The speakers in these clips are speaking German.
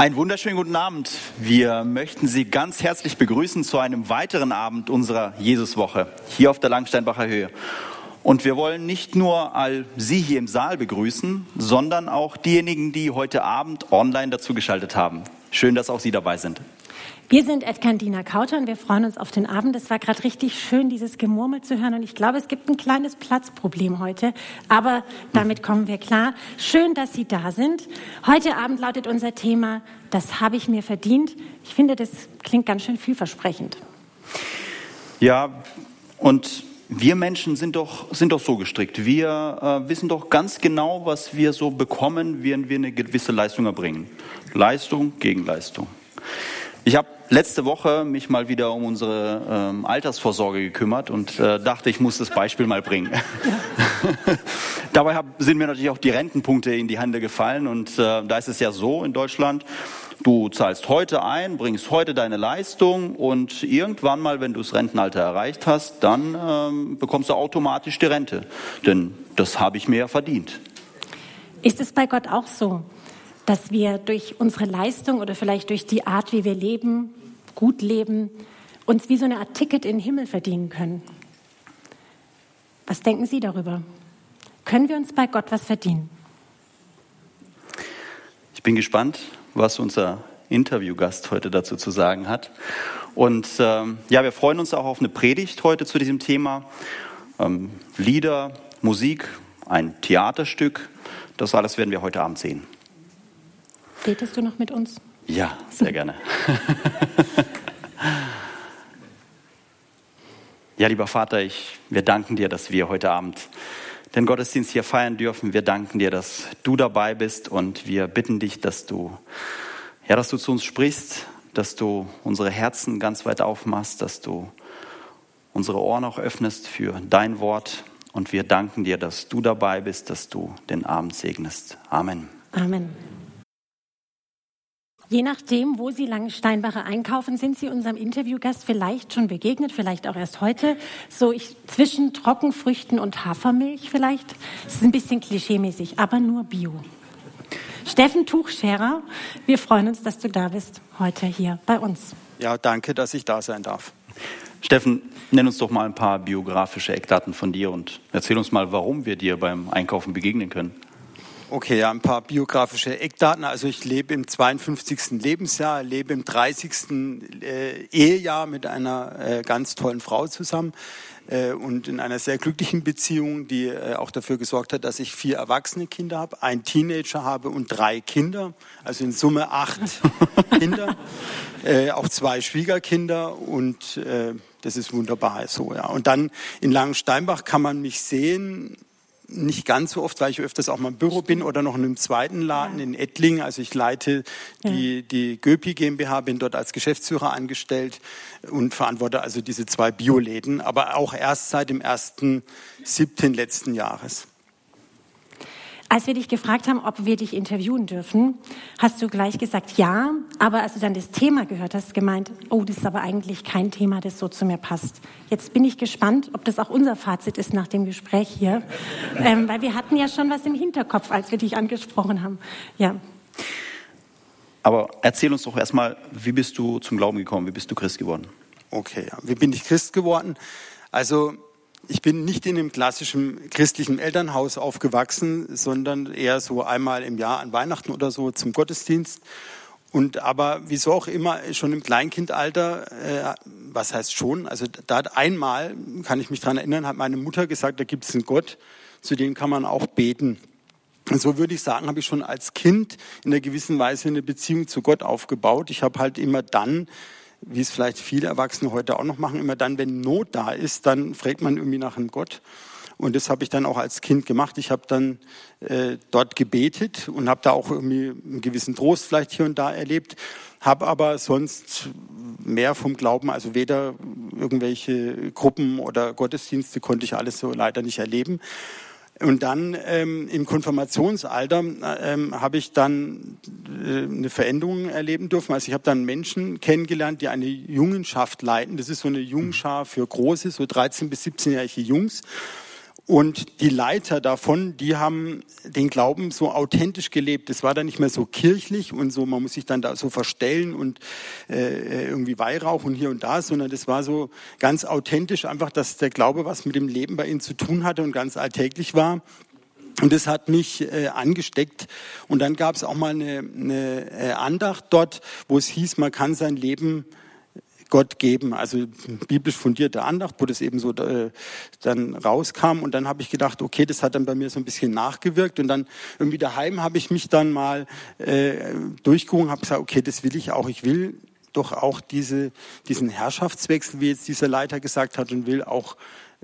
Einen wunderschönen guten Abend. Wir möchten Sie ganz herzlich begrüßen zu einem weiteren Abend unserer Jesuswoche hier auf der Langsteinbacher Höhe. Und wir wollen nicht nur all Sie hier im Saal begrüßen, sondern auch diejenigen, die heute Abend online dazu geschaltet haben. Schön, dass auch Sie dabei sind. Wir sind Edkan Dina Kauter und wir freuen uns auf den Abend. Es war gerade richtig schön, dieses Gemurmel zu hören und ich glaube, es gibt ein kleines Platzproblem heute, aber damit kommen wir klar. Schön, dass Sie da sind. Heute Abend lautet unser Thema, das habe ich mir verdient. Ich finde, das klingt ganz schön vielversprechend. Ja, und wir Menschen sind doch, sind doch so gestrickt. Wir äh, wissen doch ganz genau, was wir so bekommen, wenn wir eine gewisse Leistung erbringen. Leistung gegen Leistung. Ich habe letzte Woche mich mal wieder um unsere ähm, Altersvorsorge gekümmert und äh, dachte, ich muss das Beispiel mal bringen. Ja. Dabei hab, sind mir natürlich auch die Rentenpunkte in die Hände gefallen und äh, da ist es ja so in Deutschland, du zahlst heute ein, bringst heute deine Leistung und irgendwann mal, wenn du das Rentenalter erreicht hast, dann ähm, bekommst du automatisch die Rente. Denn das habe ich mir ja verdient. Ist es bei Gott auch so? Dass wir durch unsere Leistung oder vielleicht durch die Art, wie wir leben, gut leben, uns wie so eine Art Ticket in den Himmel verdienen können. Was denken Sie darüber? Können wir uns bei Gott was verdienen? Ich bin gespannt, was unser Interviewgast heute dazu zu sagen hat. Und ähm, ja, wir freuen uns auch auf eine Predigt heute zu diesem Thema. Ähm, Lieder, Musik, ein Theaterstück, das alles werden wir heute Abend sehen. Betest du noch mit uns? Ja, sehr gerne. ja, lieber Vater, ich, wir danken dir, dass wir heute Abend den Gottesdienst hier feiern dürfen. Wir danken dir, dass du dabei bist und wir bitten dich, dass du, ja, dass du zu uns sprichst, dass du unsere Herzen ganz weit aufmachst, dass du unsere Ohren auch öffnest für dein Wort. Und wir danken dir, dass du dabei bist, dass du den Abend segnest. Amen. Amen. Je nachdem, wo Sie Langensteinbacher einkaufen, sind Sie unserem Interviewgast vielleicht schon begegnet, vielleicht auch erst heute. So ich, zwischen Trockenfrüchten und Hafermilch vielleicht. Das ist ein bisschen klischeemäßig, aber nur Bio. Steffen Tuchscherer, wir freuen uns, dass du da bist heute hier bei uns. Ja, danke, dass ich da sein darf. Steffen, nenn uns doch mal ein paar biografische Eckdaten von dir und erzähl uns mal, warum wir dir beim Einkaufen begegnen können. Okay, ja, ein paar biografische Eckdaten. Also ich lebe im 52. Lebensjahr, lebe im 30. Äh, Ehejahr mit einer äh, ganz tollen Frau zusammen äh, und in einer sehr glücklichen Beziehung, die auch dafür gesorgt hat, dass ich vier erwachsene Kinder habe, einen Teenager habe und drei Kinder, also in Summe acht Kinder, äh, auch zwei Schwiegerkinder und äh, das ist wunderbar so, ja. Und dann in Langensteinbach kann man mich sehen nicht ganz so oft, weil ich öfters auch mal im Büro bin oder noch in einem zweiten Laden ja. in Ettlingen. Also ich leite die, ja. die Göpi GmbH, bin dort als Geschäftsführer angestellt und verantworte also diese zwei Bioläden, aber auch erst seit dem 1.7. letzten Jahres. Als wir dich gefragt haben, ob wir dich interviewen dürfen, hast du gleich gesagt ja, aber als du dann das Thema gehört hast, gemeint, oh, das ist aber eigentlich kein Thema, das so zu mir passt. Jetzt bin ich gespannt, ob das auch unser Fazit ist nach dem Gespräch hier, ähm, weil wir hatten ja schon was im Hinterkopf, als wir dich angesprochen haben. Ja. Aber erzähl uns doch erstmal, wie bist du zum Glauben gekommen? Wie bist du Christ geworden? Okay, ja. wie bin ich Christ geworden? Also ich bin nicht in einem klassischen christlichen Elternhaus aufgewachsen, sondern eher so einmal im Jahr an Weihnachten oder so zum Gottesdienst. Und aber wieso auch immer schon im Kleinkindalter, äh, was heißt schon, also da hat einmal, kann ich mich dran erinnern, hat meine Mutter gesagt, da gibt es einen Gott, zu dem kann man auch beten. Und so würde ich sagen, habe ich schon als Kind in einer gewissen Weise eine Beziehung zu Gott aufgebaut. Ich habe halt immer dann wie es vielleicht viele Erwachsene heute auch noch machen, immer dann, wenn Not da ist, dann fragt man irgendwie nach einem Gott. Und das habe ich dann auch als Kind gemacht. Ich habe dann äh, dort gebetet und habe da auch irgendwie einen gewissen Trost vielleicht hier und da erlebt, habe aber sonst mehr vom Glauben, also weder irgendwelche Gruppen oder Gottesdienste konnte ich alles so leider nicht erleben. Und dann ähm, im Konfirmationsalter ähm, habe ich dann äh, eine Veränderung erleben dürfen. Also ich habe dann Menschen kennengelernt, die eine Jungenschaft leiten. Das ist so eine Jungschar für große, so 13 bis 17-jährige Jungs. Und die Leiter davon, die haben den Glauben so authentisch gelebt. Es war dann nicht mehr so kirchlich und so, man muss sich dann da so verstellen und äh, irgendwie Weihrauch und hier und da, sondern das war so ganz authentisch, einfach, dass der Glaube was mit dem Leben bei ihnen zu tun hatte und ganz alltäglich war. Und das hat mich äh, angesteckt. Und dann gab es auch mal eine, eine äh, Andacht dort, wo es hieß, man kann sein Leben Gott geben. Also biblisch fundierte Andacht, wo das eben so äh, dann rauskam. Und dann habe ich gedacht, okay, das hat dann bei mir so ein bisschen nachgewirkt. Und dann irgendwie daheim habe ich mich dann mal äh, durchgehoben, habe gesagt, okay, das will ich auch. Ich will doch auch diese, diesen Herrschaftswechsel, wie jetzt dieser Leiter gesagt hat, und will auch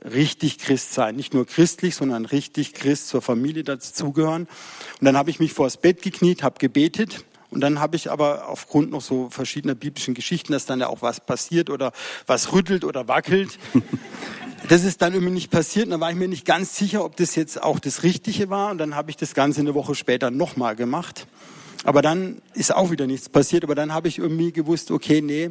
richtig Christ sein. Nicht nur christlich, sondern richtig Christ zur Familie dazugehören. Und dann habe ich mich vors Bett gekniet, habe gebetet und dann habe ich aber aufgrund noch so verschiedener biblischen Geschichten, dass dann ja auch was passiert oder was rüttelt oder wackelt. Das ist dann irgendwie nicht passiert. Und da war ich mir nicht ganz sicher, ob das jetzt auch das Richtige war. Und dann habe ich das Ganze eine Woche später nochmal gemacht. Aber dann ist auch wieder nichts passiert. Aber dann habe ich irgendwie gewusst, okay, nee,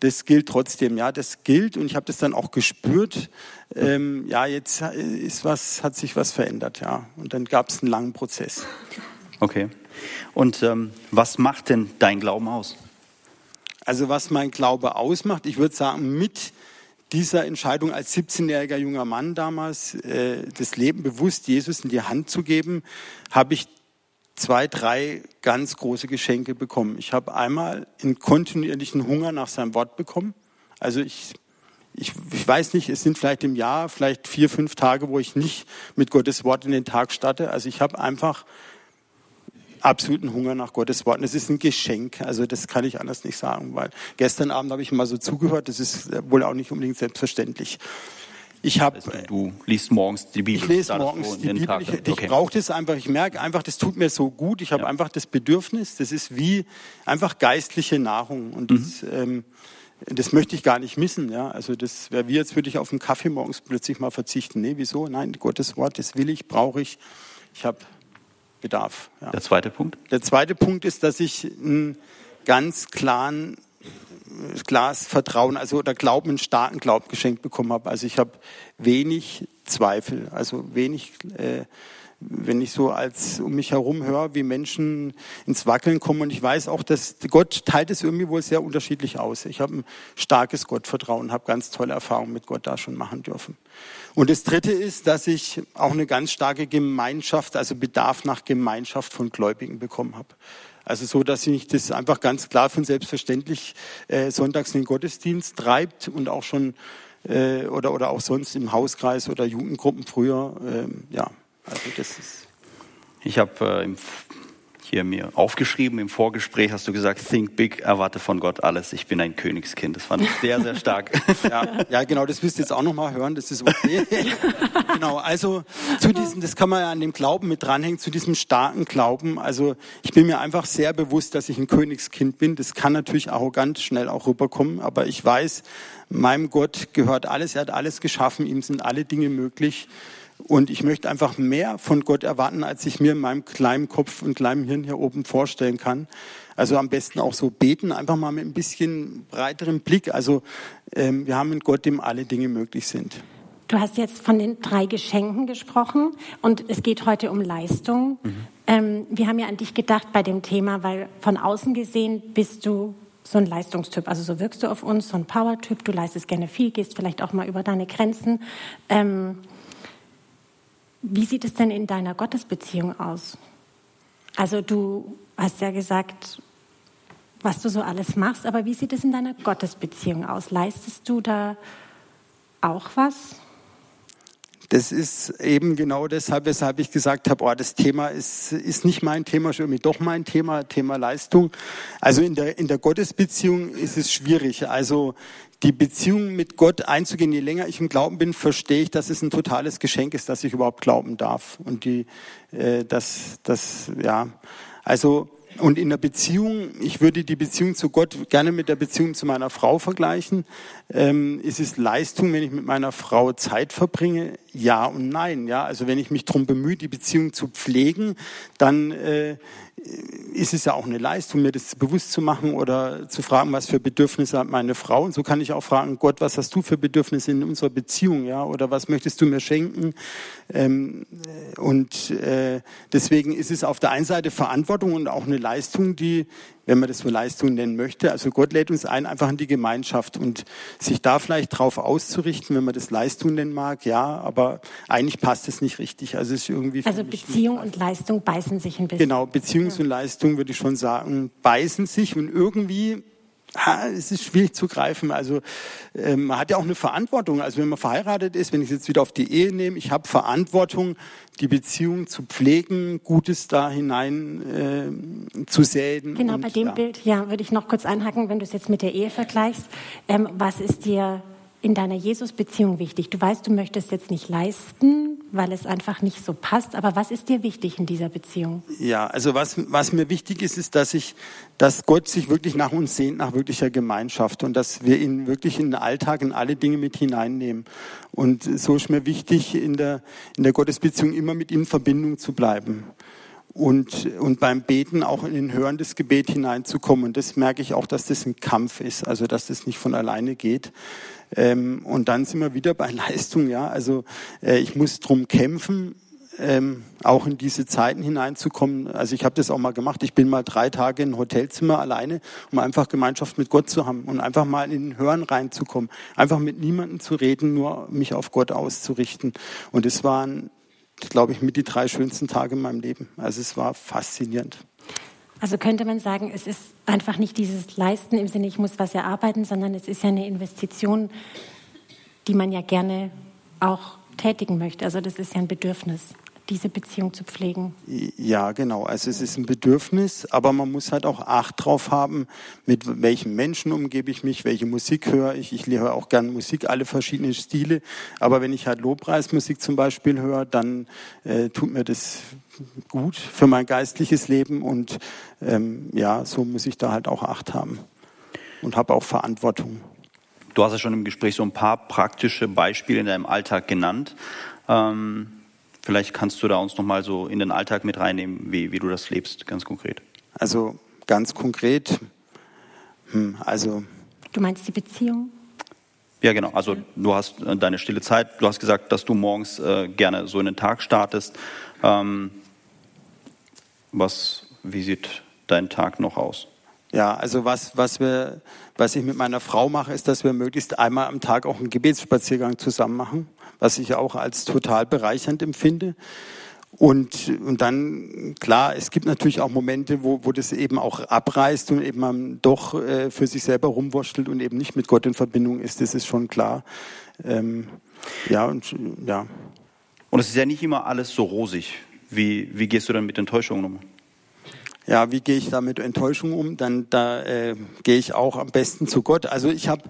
das gilt trotzdem. Ja, das gilt. Und ich habe das dann auch gespürt. Ähm, ja, jetzt ist was, hat sich was verändert. Ja, und dann gab es einen langen Prozess. Okay. Und ähm, was macht denn dein Glauben aus? Also was mein Glaube ausmacht, ich würde sagen, mit dieser Entscheidung als 17-jähriger junger Mann damals, äh, das Leben bewusst Jesus in die Hand zu geben, habe ich zwei, drei ganz große Geschenke bekommen. Ich habe einmal einen kontinuierlichen Hunger nach seinem Wort bekommen. Also ich, ich, ich weiß nicht, es sind vielleicht im Jahr vielleicht vier, fünf Tage, wo ich nicht mit Gottes Wort in den Tag starte. Also ich habe einfach absoluten Hunger nach Gottes Wort. Und es ist ein Geschenk, also das kann ich anders nicht sagen, weil gestern Abend habe ich mal so zugehört, das ist wohl auch nicht unbedingt selbstverständlich. Ich habe. Also du liest morgens die Bibel. Ich lese morgens die Bibel. Ich, ich okay. brauche das einfach. Ich merke einfach, das tut mir so gut. Ich habe ja. einfach das Bedürfnis. Das ist wie einfach geistliche Nahrung und mhm. das, ähm, das möchte ich gar nicht missen. Ja, also das wäre wie jetzt würde ich auf einen Kaffee morgens plötzlich mal verzichten. Nee, wieso? Nein, Gottes Wort, das will ich, brauche ich. Ich habe Bedarf. Ja. Der zweite Punkt? Der zweite Punkt ist, dass ich einen ganz klaren Glas Vertrauen, also oder Glauben, einen starken Glauben geschenkt bekommen habe. Also ich habe wenig Zweifel, also wenig, äh, wenn ich so als um mich herum höre, wie Menschen ins Wackeln kommen. Und ich weiß auch, dass Gott teilt es irgendwie wohl sehr unterschiedlich aus. Ich habe ein starkes Gottvertrauen, habe ganz tolle Erfahrungen mit Gott da schon machen dürfen. Und das Dritte ist, dass ich auch eine ganz starke Gemeinschaft, also Bedarf nach Gemeinschaft von Gläubigen bekommen habe. Also so, dass mich das einfach ganz klar von selbstverständlich äh, sonntags in den Gottesdienst treibt und auch schon äh, oder oder auch sonst im Hauskreis oder Jugendgruppen früher. Äh, ja, also das ist. Ich habe äh, hier mir aufgeschrieben. Im Vorgespräch hast du gesagt, think big, erwarte von Gott alles. Ich bin ein Königskind. Das fand ich sehr, sehr stark. ja, ja, genau, das müsst ihr jetzt auch nochmal hören. Das ist okay. genau, also zu diesem, das kann man ja an dem Glauben mit dranhängen, zu diesem starken Glauben. Also ich bin mir einfach sehr bewusst, dass ich ein Königskind bin. Das kann natürlich arrogant schnell auch rüberkommen, aber ich weiß, meinem Gott gehört alles. Er hat alles geschaffen. Ihm sind alle Dinge möglich. Und ich möchte einfach mehr von Gott erwarten, als ich mir in meinem kleinen Kopf und kleinen Hirn hier oben vorstellen kann. Also am besten auch so beten, einfach mal mit ein bisschen breiterem Blick. Also ähm, wir haben einen Gott, dem alle Dinge möglich sind. Du hast jetzt von den drei Geschenken gesprochen und es geht heute um Leistung. Mhm. Ähm, wir haben ja an dich gedacht bei dem Thema, weil von außen gesehen bist du so ein Leistungstyp. Also so wirkst du auf uns, so ein Power-Typ. Du leistest gerne viel, gehst vielleicht auch mal über deine Grenzen. Ähm, wie sieht es denn in deiner Gottesbeziehung aus? Also du hast ja gesagt, was du so alles machst, aber wie sieht es in deiner Gottesbeziehung aus? Leistest du da auch was? Das ist eben genau deshalb, weshalb ich gesagt habe, oh, das Thema ist, ist nicht mein Thema, schon irgendwie doch mein Thema, Thema Leistung. Also in der, in der Gottesbeziehung ist es schwierig. Also die Beziehung mit Gott einzugehen. Je länger ich im Glauben bin, verstehe ich, dass es ein totales Geschenk ist, dass ich überhaupt glauben darf. Und die, äh, das, das, ja, also und in der Beziehung, ich würde die Beziehung zu Gott gerne mit der Beziehung zu meiner Frau vergleichen. Ähm, ist es Leistung, wenn ich mit meiner Frau Zeit verbringe? Ja und nein. Ja, also wenn ich mich darum bemühe, die Beziehung zu pflegen, dann äh, ist es ja auch eine Leistung, mir das bewusst zu machen oder zu fragen, was für Bedürfnisse hat meine Frau. Und so kann ich auch fragen, Gott, was hast du für Bedürfnisse in unserer Beziehung, ja? Oder was möchtest du mir schenken? Ähm, und äh, deswegen ist es auf der einen Seite Verantwortung und auch eine Leistung, die wenn man das so Leistung nennen möchte. Also Gott lädt uns ein, einfach in die Gemeinschaft und sich da vielleicht drauf auszurichten, wenn man das Leistung nennen mag, ja, aber eigentlich passt es nicht richtig. Also es ist irgendwie. Also Beziehung und Leistung beißen sich ein bisschen. Genau, Und Leistung würde ich schon sagen, beißen sich und irgendwie ha, es ist schwierig zu greifen. Also äh, man hat ja auch eine Verantwortung. Also wenn man verheiratet ist, wenn ich jetzt wieder auf die Ehe nehme, ich habe Verantwortung, die Beziehung zu pflegen, Gutes da hinein äh, zu säen. Genau, bei dem ja. Bild, ja, würde ich noch kurz einhaken, wenn du es jetzt mit der Ehe vergleichst. Ähm, was ist dir in deiner Jesus-Beziehung wichtig? Du weißt, du möchtest jetzt nicht leisten, weil es einfach nicht so passt. Aber was ist dir wichtig in dieser Beziehung? Ja, also was, was mir wichtig ist, ist, dass ich, dass Gott sich wirklich nach uns sehnt, nach wirklicher Gemeinschaft und dass wir ihn wirklich in den Alltag, in alle Dinge mit hineinnehmen. Und so ist mir wichtig, in der, in der Gottesbeziehung immer mit ihm in Verbindung zu bleiben und, und beim Beten auch in den hörendes Gebet hineinzukommen. Und das merke ich auch, dass das ein Kampf ist, also dass das nicht von alleine geht. Ähm, und dann sind wir wieder bei Leistung, ja. Also äh, ich muss drum kämpfen, ähm, auch in diese Zeiten hineinzukommen. Also ich habe das auch mal gemacht. Ich bin mal drei Tage in ein Hotelzimmer alleine, um einfach Gemeinschaft mit Gott zu haben und einfach mal in den Hören reinzukommen. Einfach mit niemandem zu reden, nur mich auf Gott auszurichten. Und es waren glaube ich, mit die drei schönsten Tage in meinem Leben. Also es war faszinierend. Also könnte man sagen, es ist einfach nicht dieses Leisten im Sinne, ich muss was erarbeiten, sondern es ist ja eine Investition, die man ja gerne auch tätigen möchte. Also das ist ja ein Bedürfnis diese Beziehung zu pflegen. Ja, genau. Also es ist ein Bedürfnis, aber man muss halt auch Acht drauf haben, mit welchen Menschen umgebe ich mich, welche Musik höre ich. Ich höre auch gerne Musik, alle verschiedenen Stile. Aber wenn ich halt Lobpreismusik zum Beispiel höre, dann äh, tut mir das gut für mein geistliches Leben und ähm, ja, so muss ich da halt auch Acht haben und habe auch Verantwortung. Du hast ja schon im Gespräch so ein paar praktische Beispiele in deinem Alltag genannt. Ähm Vielleicht kannst du da uns nochmal so in den Alltag mit reinnehmen, wie, wie du das lebst, ganz konkret. Also ganz konkret, hm, also. Du meinst die Beziehung? Ja, genau. Also du hast äh, deine stille Zeit. Du hast gesagt, dass du morgens äh, gerne so in den Tag startest. Ähm, was, wie sieht dein Tag noch aus? Ja, also was, was, wir, was ich mit meiner Frau mache, ist, dass wir möglichst einmal am Tag auch einen Gebetsspaziergang zusammen machen was ich auch als total bereichernd empfinde. Und, und dann, klar, es gibt natürlich auch Momente, wo, wo das eben auch abreißt und eben man doch äh, für sich selber rumwurschtelt und eben nicht mit Gott in Verbindung ist, das ist schon klar. Ähm, ja, und ja. Und es ist ja nicht immer alles so rosig. Wie, wie gehst du dann mit Enttäuschungen um? Ja, wie gehe ich da mit Enttäuschung um? Dann da äh, gehe ich auch am besten zu Gott. Also ich habe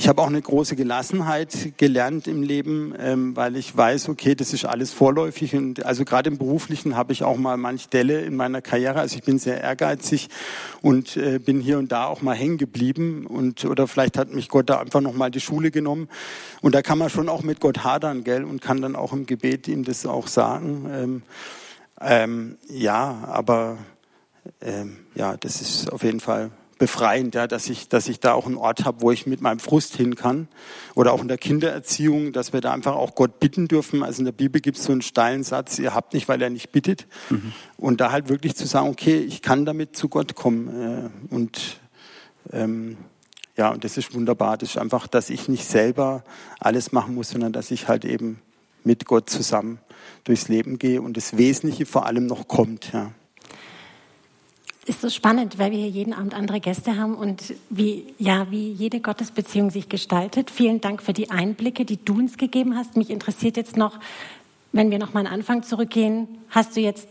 ich habe auch eine große Gelassenheit gelernt im Leben, ähm, weil ich weiß, okay, das ist alles vorläufig. Und also gerade im Beruflichen habe ich auch mal manche Delle in meiner Karriere. Also ich bin sehr ehrgeizig und äh, bin hier und da auch mal hängen geblieben. Und oder vielleicht hat mich Gott da einfach noch mal die Schule genommen. Und da kann man schon auch mit Gott hadern, gell? Und kann dann auch im Gebet ihm das auch sagen. Ähm, ähm, ja, aber ähm, ja, das ist auf jeden Fall befreiend, ja, dass ich, dass ich da auch einen Ort habe, wo ich mit meinem Frust hin kann. Oder auch in der Kindererziehung, dass wir da einfach auch Gott bitten dürfen. Also in der Bibel gibt es so einen steilen Satz, ihr habt nicht, weil er nicht bittet. Mhm. Und da halt wirklich zu sagen, okay, ich kann damit zu Gott kommen. Äh, und ähm, ja, und das ist wunderbar. Das ist einfach, dass ich nicht selber alles machen muss, sondern dass ich halt eben mit Gott zusammen durchs Leben gehe und das Wesentliche vor allem noch kommt. Ja ist so spannend, weil wir hier jeden Abend andere Gäste haben und wie, ja, wie jede Gottesbeziehung sich gestaltet. Vielen Dank für die Einblicke, die du uns gegeben hast. Mich interessiert jetzt noch, wenn wir noch mal an Anfang zurückgehen, hast du jetzt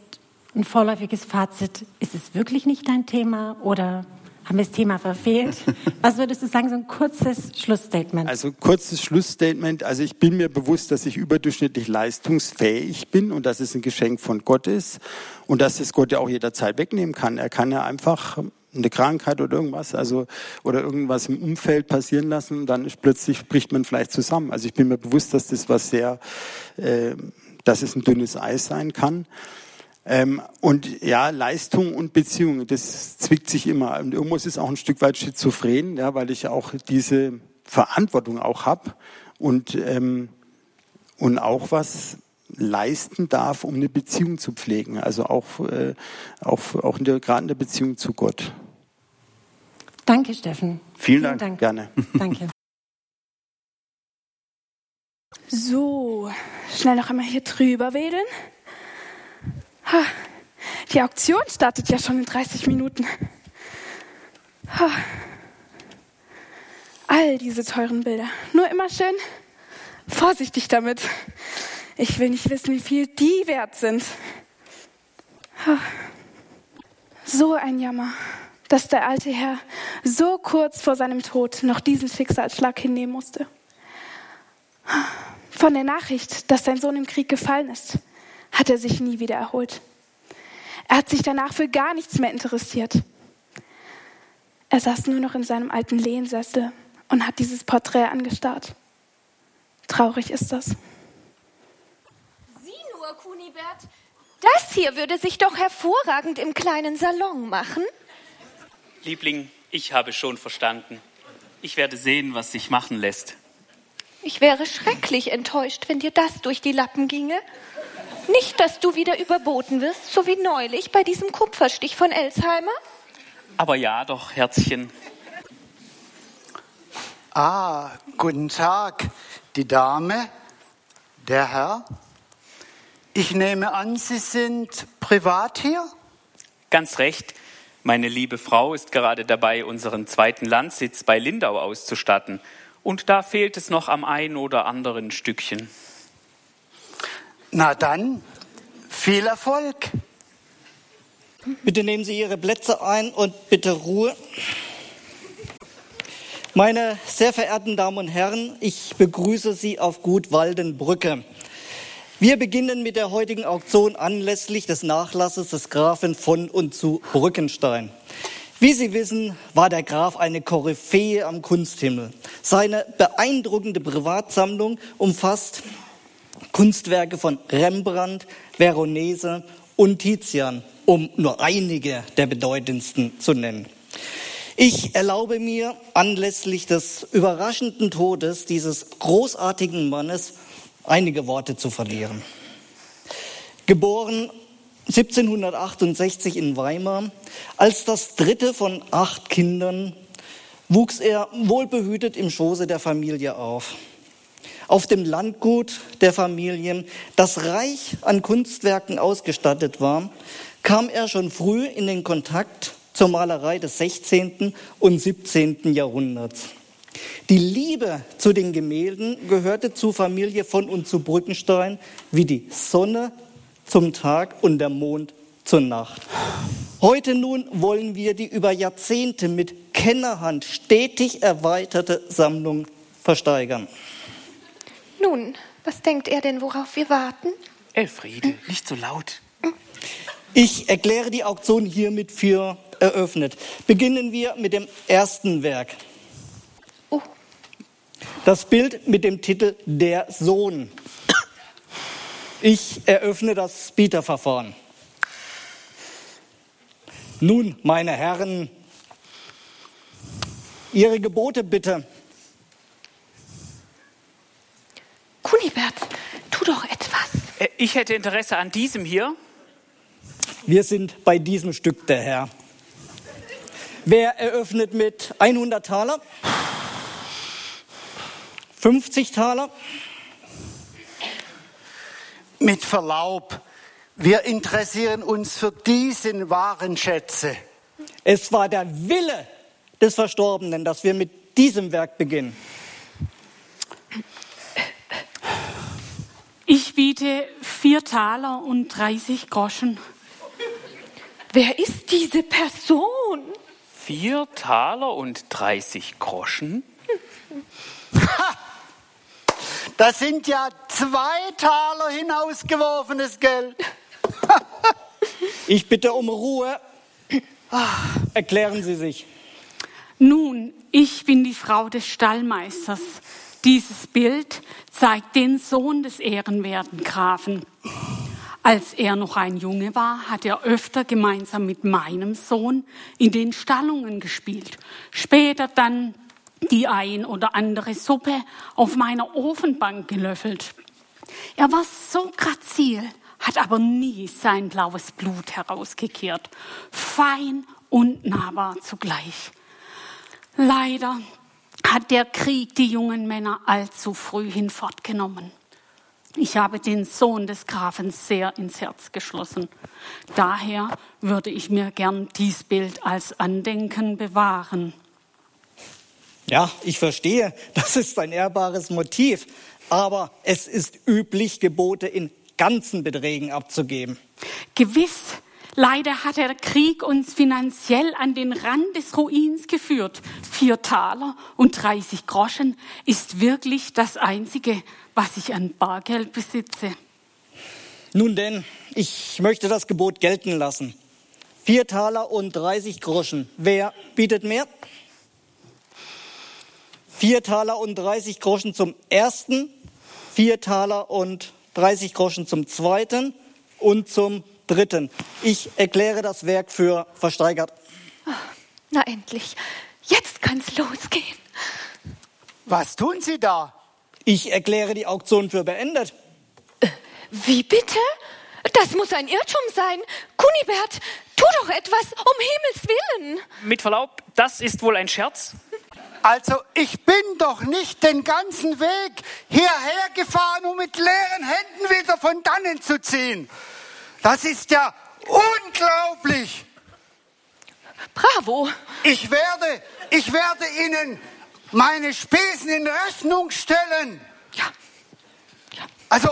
ein vorläufiges Fazit? Ist es wirklich nicht dein Thema oder haben wir das Thema verfehlt? Was würdest du sagen, so ein kurzes Schlussstatement? Also kurzes Schlussstatement. Also ich bin mir bewusst, dass ich überdurchschnittlich leistungsfähig bin und dass es ein Geschenk von Gott ist und dass es Gott ja auch jederzeit wegnehmen kann. Er kann ja einfach eine Krankheit oder irgendwas, also oder irgendwas im Umfeld passieren lassen, dann ist plötzlich bricht man vielleicht zusammen. Also ich bin mir bewusst, dass das was sehr, äh, dass es ein dünnes Eis sein kann. Ähm, und ja, Leistung und Beziehung, das zwickt sich immer. Und irgendwo ist es auch ein Stück weit schizophren, ja, weil ich auch diese Verantwortung auch habe und, ähm, und auch was leisten darf, um eine Beziehung zu pflegen. Also auch, äh, auch, auch in der, gerade in der Beziehung zu Gott. Danke, Steffen. Vielen, Dank. Dank. Gerne. Danke. So, schnell noch einmal hier drüber Die Auktion startet ja schon in 30 Minuten. All diese teuren Bilder. Nur immer schön vorsichtig damit. Ich will nicht wissen, wie viel die wert sind. So ein Jammer, dass der alte Herr so kurz vor seinem Tod noch diesen Schicksalsschlag hinnehmen musste. Von der Nachricht, dass sein Sohn im Krieg gefallen ist, hat er sich nie wieder erholt. Er hat sich danach für gar nichts mehr interessiert. Er saß nur noch in seinem alten Lehnsessel und hat dieses Porträt angestarrt. Traurig ist das. Sieh nur, Kunibert, das hier würde sich doch hervorragend im kleinen Salon machen. Liebling, ich habe schon verstanden. Ich werde sehen, was sich machen lässt. Ich wäre schrecklich enttäuscht, wenn dir das durch die Lappen ginge. Nicht, dass du wieder überboten wirst, so wie neulich bei diesem Kupferstich von Elsheimer? Aber ja, doch, Herzchen. Ah, guten Tag, die Dame, der Herr. Ich nehme an, Sie sind privat hier? Ganz recht. Meine liebe Frau ist gerade dabei, unseren zweiten Landsitz bei Lindau auszustatten. Und da fehlt es noch am ein oder anderen Stückchen. Na dann, viel Erfolg. Bitte nehmen Sie Ihre Plätze ein und bitte Ruhe. Meine sehr verehrten Damen und Herren, ich begrüße Sie auf Gut Waldenbrücke. Wir beginnen mit der heutigen Auktion anlässlich des Nachlasses des Grafen von und zu Brückenstein. Wie Sie wissen, war der Graf eine Koryphäe am Kunsthimmel. Seine beeindruckende Privatsammlung umfasst Kunstwerke von Rembrandt, Veronese und Tizian, um nur einige der bedeutendsten zu nennen. Ich erlaube mir anlässlich des überraschenden Todes dieses großartigen Mannes einige Worte zu verlieren. Geboren 1768 in Weimar, als das dritte von acht Kindern wuchs er wohlbehütet im Schoße der Familie auf auf dem Landgut der Familien, das reich an Kunstwerken ausgestattet war, kam er schon früh in den Kontakt zur Malerei des 16. und 17. Jahrhunderts. Die Liebe zu den Gemälden gehörte zur Familie von und zu Brückenstein wie die Sonne zum Tag und der Mond zur Nacht. Heute nun wollen wir die über Jahrzehnte mit Kennerhand stetig erweiterte Sammlung versteigern. Nun, was denkt er denn, worauf wir warten? Elfriede, nicht so laut. Ich erkläre die Auktion hiermit für eröffnet. Beginnen wir mit dem ersten Werk. Oh. Das Bild mit dem Titel Der Sohn. Ich eröffne das Bieterverfahren. Nun, meine Herren, Ihre Gebote bitte. Kunibert, tu doch etwas. Äh, ich hätte Interesse an diesem hier. Wir sind bei diesem Stück der Herr. Wer eröffnet mit 100 Taler? 50 Taler? Mit Verlaub, wir interessieren uns für diese wahren Schätze. Es war der Wille des Verstorbenen, dass wir mit diesem Werk beginnen. Ich biete vier Taler und 30 Groschen. Wer ist diese Person? Vier Taler und 30 Groschen? Ha! Das sind ja zwei Taler hinausgeworfenes Geld. ich bitte um Ruhe. Erklären Sie sich. Nun, ich bin die Frau des Stallmeisters. Dieses Bild zeigt den Sohn des ehrenwerten Grafen. Als er noch ein Junge war, hat er öfter gemeinsam mit meinem Sohn in den Stallungen gespielt. Später dann die ein oder andere Suppe auf meiner Ofenbank gelöffelt. Er war so grazil, hat aber nie sein blaues Blut herausgekehrt. Fein und nahbar zugleich. Leider hat der Krieg die jungen Männer allzu früh hinfortgenommen. Ich habe den Sohn des Grafen sehr ins Herz geschlossen. Daher würde ich mir gern dies Bild als Andenken bewahren. Ja, ich verstehe, das ist ein ehrbares Motiv, aber es ist üblich, Gebote in ganzen Beträgen abzugeben. Gewiss, leider hat der Krieg uns finanziell an den Rand des Ruins geführt. Vier Taler und 30 Groschen ist wirklich das Einzige, was ich an Bargeld besitze. Nun denn, ich möchte das Gebot gelten lassen. Vier Taler und 30 Groschen. Wer bietet mehr? Vier Taler und 30 Groschen zum ersten, vier Taler und 30 Groschen zum zweiten und zum dritten. Ich erkläre das Werk für versteigert. Na endlich, jetzt kann's losgehen. Was tun Sie da? Ich erkläre die Auktion für beendet. Wie bitte? Das muss ein Irrtum sein. Kunibert, tu doch etwas, um Himmels Willen. Mit Verlaub, das ist wohl ein Scherz. Also ich bin doch nicht den ganzen Weg hierher gefahren, um mit leeren Händen wieder von dannen zu ziehen. Das ist ja unglaublich. Bravo. Ich werde, ich werde Ihnen meine Spesen in Rechnung stellen. Ja. Also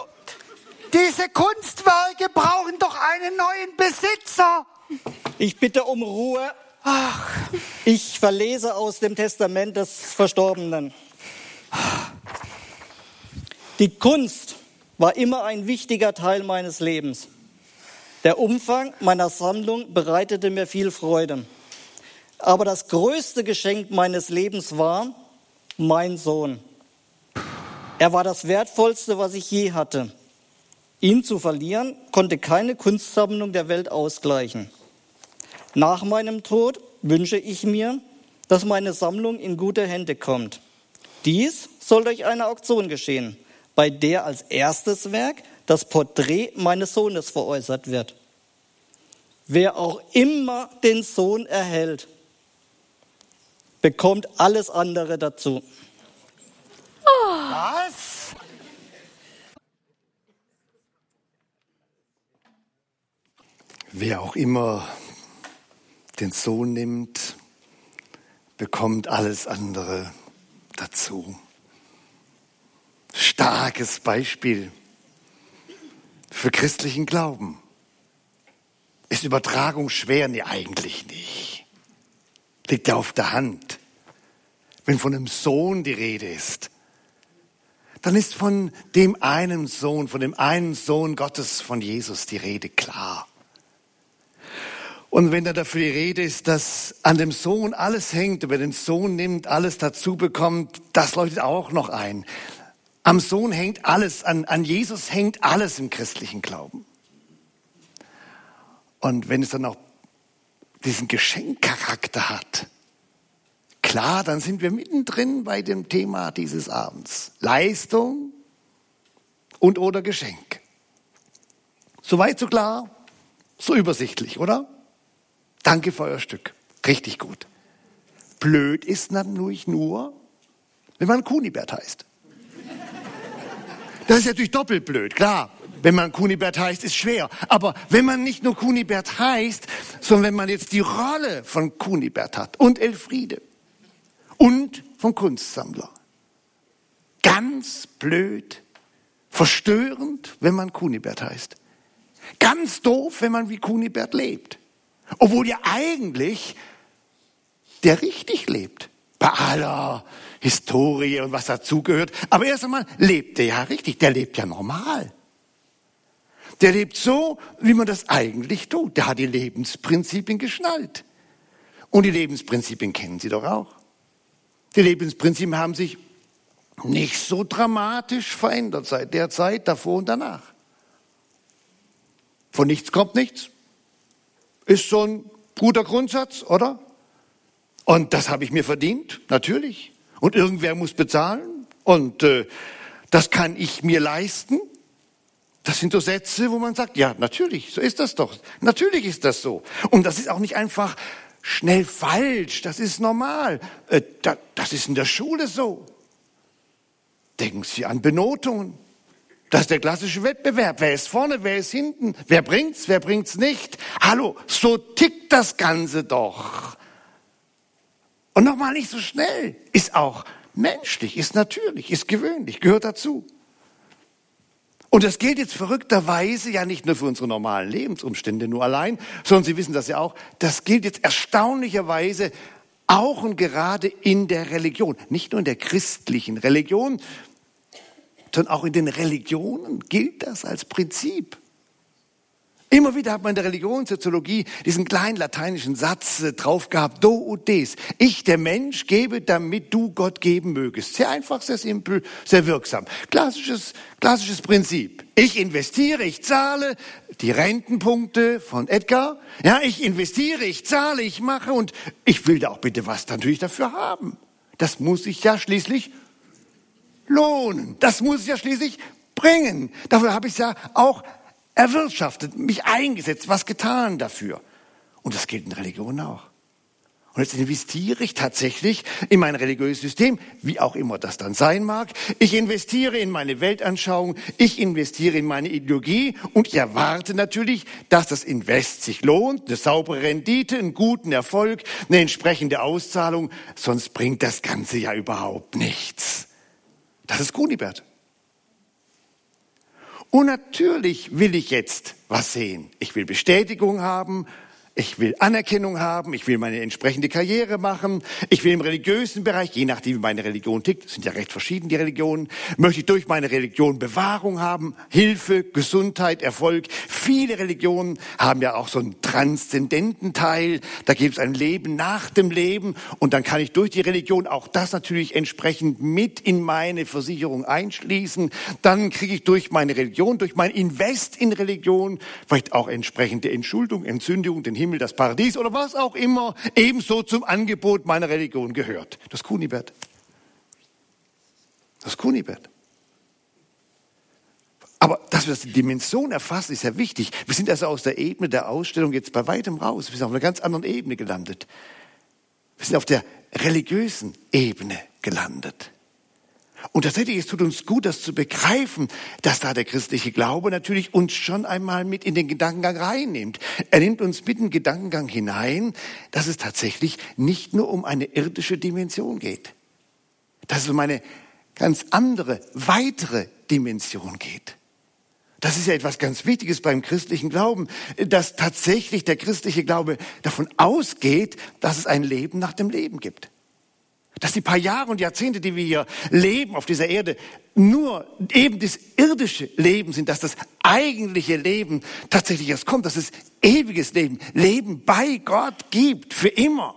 diese Kunstwerke brauchen doch einen neuen Besitzer. Ich bitte um Ruhe. Ach. Ich verlese aus dem Testament des Verstorbenen. Die Kunst war immer ein wichtiger Teil meines Lebens. Der Umfang meiner Sammlung bereitete mir viel Freude. Aber das größte Geschenk meines Lebens war mein Sohn. Er war das Wertvollste, was ich je hatte. Ihn zu verlieren, konnte keine Kunstsammlung der Welt ausgleichen. Nach meinem Tod wünsche ich mir, dass meine Sammlung in gute Hände kommt. Dies soll durch eine Auktion geschehen, bei der als erstes Werk das Porträt meines Sohnes veräußert wird. Wer auch immer den Sohn erhält, bekommt alles andere dazu. Was? Wer auch immer den Sohn nimmt, bekommt alles andere dazu. Starkes Beispiel für christlichen Glauben. Ist Übertragung schwer? Nee, eigentlich nicht. Liegt ja auf der Hand. Wenn von einem Sohn die Rede ist, dann ist von dem einen Sohn, von dem einen Sohn Gottes, von Jesus die Rede klar. Und wenn da dafür die Rede ist, dass an dem Sohn alles hängt, über den Sohn nimmt, alles dazu bekommt, das leuchtet auch noch ein. Am Sohn hängt alles, an, an Jesus hängt alles im christlichen Glauben. Und wenn es dann auch diesen Geschenkcharakter hat, klar, dann sind wir mittendrin bei dem Thema dieses Abends. Leistung und oder Geschenk. Soweit so klar, so übersichtlich, oder? Danke für euer Stück. Richtig gut. Blöd ist natürlich nur, wenn man Kunibert heißt. Das ist natürlich doppelt blöd, klar. Wenn man Kunibert heißt, ist schwer. Aber wenn man nicht nur Kunibert heißt, sondern wenn man jetzt die Rolle von Kunibert hat und Elfriede und vom Kunstsammler. Ganz blöd, verstörend, wenn man Kunibert heißt. Ganz doof, wenn man wie Kunibert lebt. Obwohl ja eigentlich der richtig lebt. Bei aller Historie und was dazugehört. Aber erst einmal lebt der ja richtig. Der lebt ja normal. Der lebt so, wie man das eigentlich tut. Der hat die Lebensprinzipien geschnallt. Und die Lebensprinzipien kennen Sie doch auch. Die Lebensprinzipien haben sich nicht so dramatisch verändert seit der Zeit davor und danach. Von nichts kommt nichts. Ist so ein guter Grundsatz, oder? Und das habe ich mir verdient, natürlich. Und irgendwer muss bezahlen. Und äh, das kann ich mir leisten. Das sind so Sätze, wo man sagt, ja, natürlich, so ist das doch. Natürlich ist das so. Und das ist auch nicht einfach schnell falsch, das ist normal. Äh, das ist in der Schule so. Denken Sie an Benotungen. Das ist der klassische Wettbewerb. Wer ist vorne, wer ist hinten? Wer bringt's, wer bringt's nicht? Hallo, so tickt das Ganze doch. Und nochmal nicht so schnell. Ist auch menschlich, ist natürlich, ist gewöhnlich, gehört dazu. Und das gilt jetzt verrückterweise ja nicht nur für unsere normalen Lebensumstände nur allein, sondern Sie wissen das ja auch, das gilt jetzt erstaunlicherweise auch und gerade in der Religion, nicht nur in der christlichen Religion, sondern auch in den Religionen gilt das als Prinzip. Immer wieder hat man in der Religionssoziologie diesen kleinen lateinischen Satz äh, drauf gehabt, do ut des. Ich, der Mensch, gebe, damit du Gott geben mögest. Sehr einfach, sehr simpel, sehr wirksam. Klassisches, klassisches Prinzip. Ich investiere, ich zahle die Rentenpunkte von Edgar. Ja, ich investiere, ich zahle, ich mache und ich will da auch bitte was natürlich dafür haben. Das muss ich ja schließlich lohnen. Das muss ich ja schließlich bringen. Dafür habe ich ja auch erwirtschaftet, mich eingesetzt, was getan dafür. Und das gilt in Religion auch. Und jetzt investiere ich tatsächlich in mein religiöses System, wie auch immer das dann sein mag. Ich investiere in meine Weltanschauung, ich investiere in meine Ideologie und ich erwarte natürlich, dass das Invest sich lohnt, eine saubere Rendite, einen guten Erfolg, eine entsprechende Auszahlung, sonst bringt das Ganze ja überhaupt nichts. Das ist Kunibert. Und natürlich will ich jetzt was sehen. Ich will Bestätigung haben, ich will Anerkennung haben, ich will meine entsprechende Karriere machen, ich will im religiösen Bereich, je nachdem wie meine Religion tickt, sind ja recht verschieden die Religionen, möchte ich durch meine Religion Bewahrung haben, Hilfe, Gesundheit, Erfolg. Viele Religionen haben ja auch so einen transzendenten Teil, da gibt es ein Leben nach dem Leben und dann kann ich durch die Religion auch das natürlich entsprechend mit in meine Versicherung einschließen. Dann kriege ich durch meine Religion, durch mein Invest in Religion vielleicht auch entsprechende Entschuldung, Entzündung, den Himmel, das Paradies oder was auch immer ebenso zum Angebot meiner Religion gehört. Das Kunibert. Das Kunibert. Aber dass wir das die Dimension erfassen, ist ja wichtig. Wir sind also aus der Ebene der Ausstellung jetzt bei weitem raus. Wir sind auf einer ganz anderen Ebene gelandet. Wir sind auf der religiösen Ebene gelandet. Und tatsächlich, es tut uns gut, das zu begreifen, dass da der christliche Glaube natürlich uns schon einmal mit in den Gedankengang reinnimmt. Er nimmt uns mit in den Gedankengang hinein, dass es tatsächlich nicht nur um eine irdische Dimension geht. Dass es um eine ganz andere, weitere Dimension geht. Das ist ja etwas ganz Wichtiges beim christlichen Glauben, dass tatsächlich der christliche Glaube davon ausgeht, dass es ein Leben nach dem Leben gibt. Dass die paar Jahre und Jahrzehnte, die wir hier leben auf dieser Erde, nur eben das irdische Leben sind, dass das eigentliche Leben tatsächlich erst kommt, dass es ewiges Leben, Leben bei Gott gibt, für immer.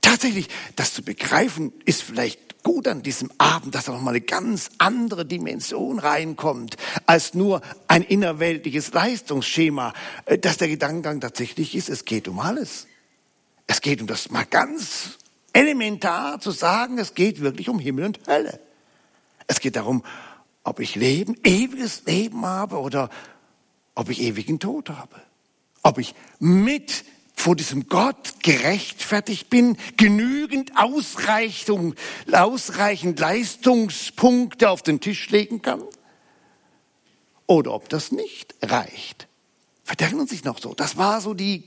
Tatsächlich, das zu begreifen, ist vielleicht gut an diesem Abend, dass da nochmal eine ganz andere Dimension reinkommt, als nur ein innerweltliches Leistungsschema, äh, dass der Gedankengang tatsächlich ist, es geht um alles. Es geht um das mal ganz elementar zu sagen, es geht wirklich um Himmel und Hölle. Es geht darum, ob ich Leben, ewiges Leben habe oder ob ich ewigen Tod habe. Ob ich mit vor diesem Gott gerechtfertigt bin, genügend Ausreichung, ausreichend Leistungspunkte auf den Tisch legen kann. Oder ob das nicht reicht. Verderben sich noch so. Das war so die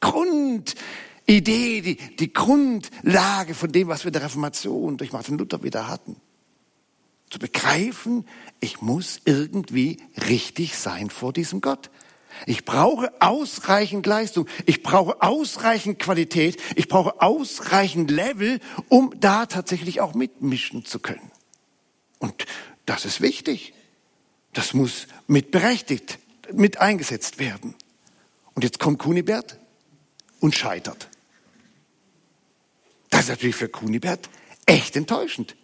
Grund, Idee, die, die Grundlage von dem, was wir in der Reformation durch Martin Luther wieder hatten. Zu begreifen, ich muss irgendwie richtig sein vor diesem Gott. Ich brauche ausreichend Leistung, ich brauche ausreichend Qualität, ich brauche ausreichend Level, um da tatsächlich auch mitmischen zu können. Und das ist wichtig. Das muss mitberechtigt, mit eingesetzt werden. Und jetzt kommt Kunibert und scheitert. Das ist natürlich für Kunibert echt enttäuschend.